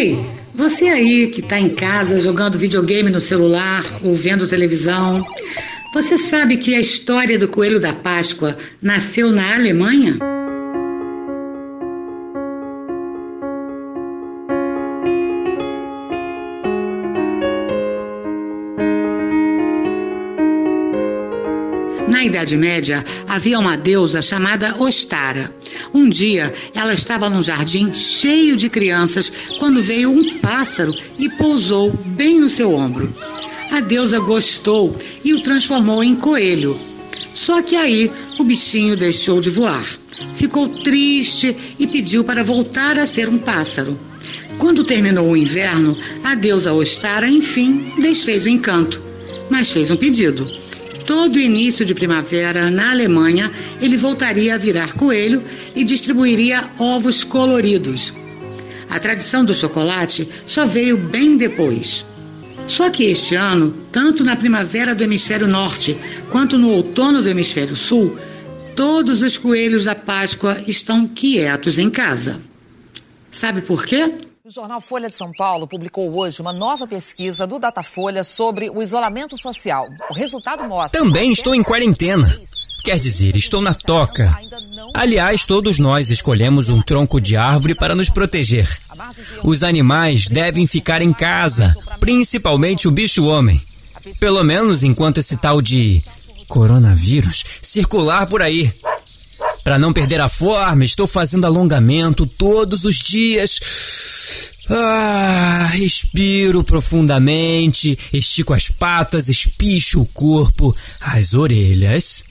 Ei, você aí que está em casa jogando videogame no celular ou vendo televisão, você sabe que a história do coelho da Páscoa nasceu na Alemanha? Na Idade Média, havia uma deusa chamada Ostara. Um dia, ela estava num jardim cheio de crianças quando veio um pássaro e pousou bem no seu ombro. A deusa gostou e o transformou em coelho. Só que aí o bichinho deixou de voar. Ficou triste e pediu para voltar a ser um pássaro. Quando terminou o inverno, a deusa Ostara, enfim, desfez o encanto, mas fez um pedido todo início de primavera na Alemanha, ele voltaria a virar coelho e distribuiria ovos coloridos. A tradição do chocolate só veio bem depois. Só que este ano, tanto na primavera do hemisfério norte quanto no outono do hemisfério sul, todos os coelhos da Páscoa estão quietos em casa. Sabe por quê? O jornal Folha de São Paulo publicou hoje uma nova pesquisa do Datafolha sobre o isolamento social. O resultado mostra. Também estou em quarentena. Quer dizer, estou na toca. Aliás, todos nós escolhemos um tronco de árvore para nos proteger. Os animais devem ficar em casa, principalmente o bicho-homem. Pelo menos enquanto esse tal de coronavírus circular por aí. Para não perder a forma, estou fazendo alongamento todos os dias. Ah, respiro profundamente, estico as patas, espicho o corpo, as orelhas.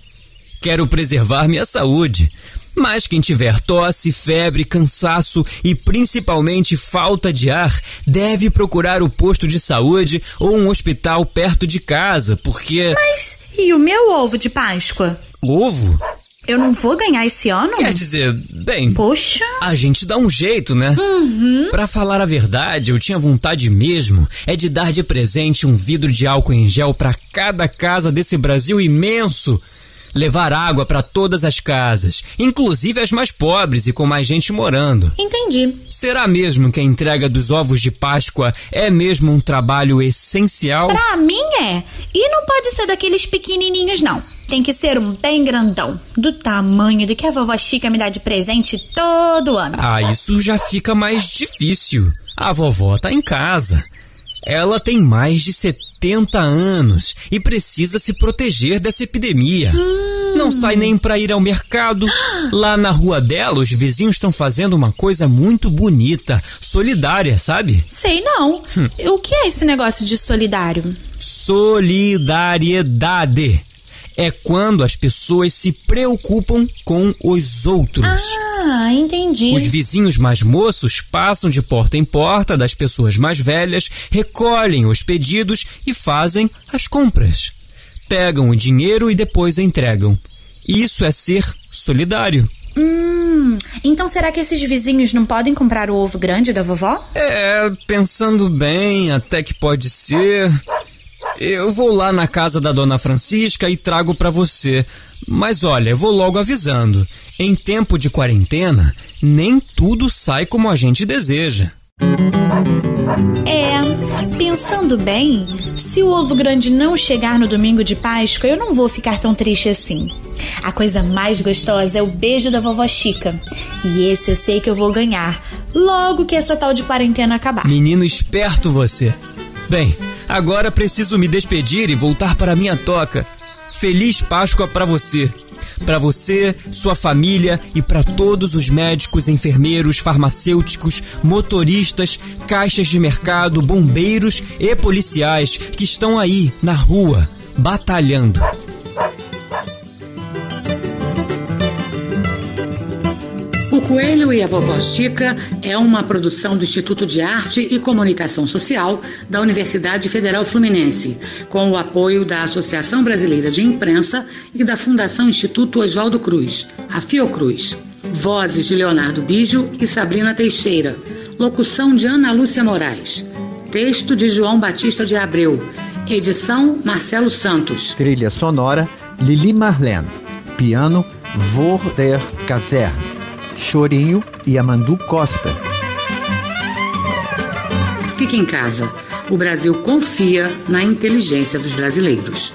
Quero preservar minha saúde. Mas quem tiver tosse, febre, cansaço e principalmente falta de ar deve procurar o posto de saúde ou um hospital perto de casa, porque. Mas e o meu ovo de Páscoa? Ovo? Eu não vou ganhar esse ano? Quer dizer, bem. Poxa. A gente dá um jeito, né? Uhum. Pra falar a verdade, eu tinha vontade mesmo é de dar de presente um vidro de álcool em gel para cada casa desse Brasil imenso. Levar água para todas as casas, inclusive as mais pobres e com mais gente morando. Entendi. Será mesmo que a entrega dos ovos de Páscoa é mesmo um trabalho essencial? Pra mim é. E não pode ser daqueles pequenininhos, não. Tem que ser um bem grandão, do tamanho do que a vovó Chica me dá de presente todo ano. Ah, isso já fica mais difícil. A vovó tá em casa. Ela tem mais de 70 anos e precisa se proteger dessa epidemia. Hum. Não sai nem para ir ao mercado. Lá na rua dela, os vizinhos estão fazendo uma coisa muito bonita, solidária, sabe? Sei não. Hum. O que é esse negócio de solidário? Solidariedade é quando as pessoas se preocupam com os outros. Ah, entendi. Os vizinhos mais moços passam de porta em porta das pessoas mais velhas, recolhem os pedidos e fazem as compras. Pegam o dinheiro e depois entregam. Isso é ser solidário. Hum, então será que esses vizinhos não podem comprar o ovo grande da vovó? É, pensando bem, até que pode ser. Eu vou lá na casa da dona Francisca e trago para você. Mas olha, eu vou logo avisando. Em tempo de quarentena, nem tudo sai como a gente deseja. É, pensando bem, se o ovo grande não chegar no domingo de Páscoa, eu não vou ficar tão triste assim. A coisa mais gostosa é o beijo da vovó Chica. E esse eu sei que eu vou ganhar, logo que essa tal de quarentena acabar. Menino esperto você. Bem, agora preciso me despedir e voltar para minha toca. Feliz Páscoa para você. Para você, sua família e para todos os médicos, enfermeiros, farmacêuticos, motoristas, caixas de mercado, bombeiros e policiais que estão aí na rua, batalhando. Coelho e a Vovó Chica é uma produção do Instituto de Arte e Comunicação Social da Universidade Federal Fluminense, com o apoio da Associação Brasileira de Imprensa e da Fundação Instituto Oswaldo Cruz, a Fiocruz. Vozes de Leonardo Bijo e Sabrina Teixeira. Locução de Ana Lúcia Moraes. Texto de João Batista de Abreu. Edição Marcelo Santos. Trilha sonora Lili Marlene. Piano Vorder Kazerne. Chorinho e Amandu Costa. fique em casa. O Brasil confia na inteligência dos brasileiros.